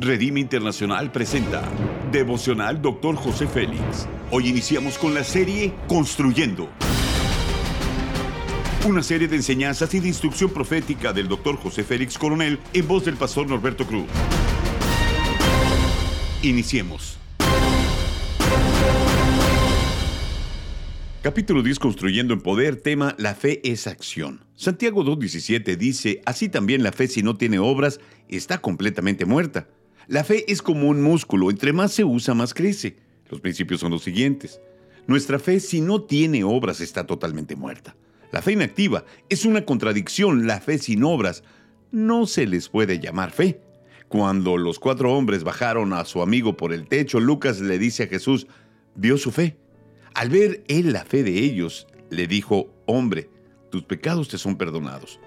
Redime Internacional presenta Devocional Dr. José Félix. Hoy iniciamos con la serie Construyendo. Una serie de enseñanzas y de instrucción profética del Dr. José Félix Coronel en voz del pastor Norberto Cruz. Iniciemos. Capítulo 10 Construyendo en Poder, tema La fe es acción. Santiago 2.17 dice, así también la fe si no tiene obras está completamente muerta. La fe es como un músculo, entre más se usa más crece. Los principios son los siguientes. Nuestra fe si no tiene obras está totalmente muerta. La fe inactiva es una contradicción, la fe sin obras no se les puede llamar fe. Cuando los cuatro hombres bajaron a su amigo por el techo, Lucas le dice a Jesús, vio su fe al ver él la fe de ellos, le dijo, hombre, tus pecados te son perdonados.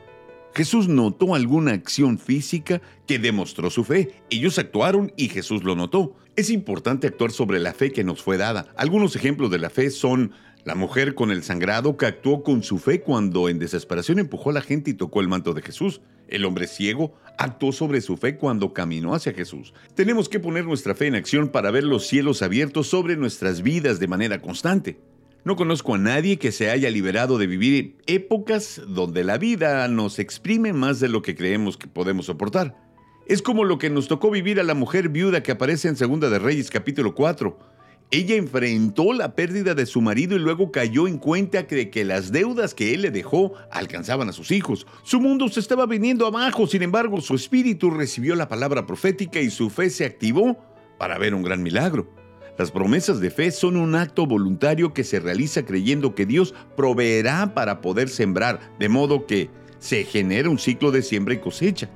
Jesús notó alguna acción física que demostró su fe. Ellos actuaron y Jesús lo notó. Es importante actuar sobre la fe que nos fue dada. Algunos ejemplos de la fe son la mujer con el sangrado que actuó con su fe cuando en desesperación empujó a la gente y tocó el manto de Jesús. El hombre ciego actuó sobre su fe cuando caminó hacia Jesús. Tenemos que poner nuestra fe en acción para ver los cielos abiertos sobre nuestras vidas de manera constante. No conozco a nadie que se haya liberado de vivir épocas donde la vida nos exprime más de lo que creemos que podemos soportar. Es como lo que nos tocó vivir a la mujer viuda que aparece en Segunda de Reyes capítulo 4. Ella enfrentó la pérdida de su marido y luego cayó en cuenta de que las deudas que él le dejó alcanzaban a sus hijos. Su mundo se estaba viniendo abajo, sin embargo su espíritu recibió la palabra profética y su fe se activó para ver un gran milagro. Las promesas de fe son un acto voluntario que se realiza creyendo que Dios proveerá para poder sembrar, de modo que se genera un ciclo de siembra y cosecha.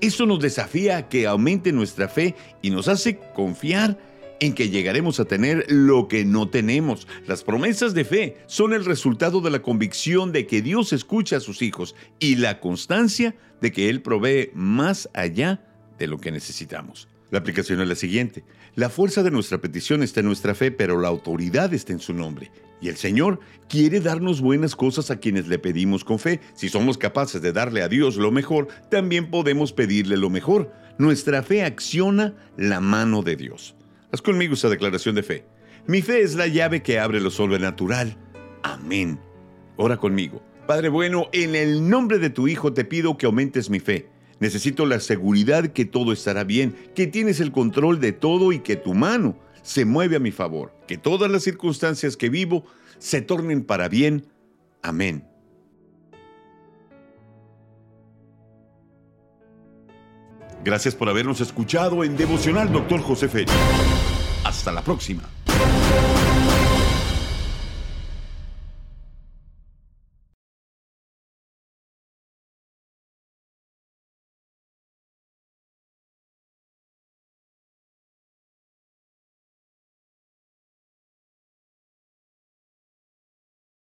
Eso nos desafía a que aumente nuestra fe y nos hace confiar en que llegaremos a tener lo que no tenemos. Las promesas de fe son el resultado de la convicción de que Dios escucha a sus hijos y la constancia de que Él provee más allá de lo que necesitamos. La aplicación es la siguiente. La fuerza de nuestra petición está en nuestra fe, pero la autoridad está en su nombre. Y el Señor quiere darnos buenas cosas a quienes le pedimos con fe. Si somos capaces de darle a Dios lo mejor, también podemos pedirle lo mejor. Nuestra fe acciona la mano de Dios. Haz conmigo esa declaración de fe. Mi fe es la llave que abre lo sobrenatural. Amén. Ora conmigo. Padre bueno, en el nombre de tu Hijo te pido que aumentes mi fe Necesito la seguridad que todo estará bien, que tienes el control de todo y que tu mano se mueve a mi favor, que todas las circunstancias que vivo se tornen para bien. Amén. Gracias por habernos escuchado en Devocional Dr. José Félix. Hasta la próxima.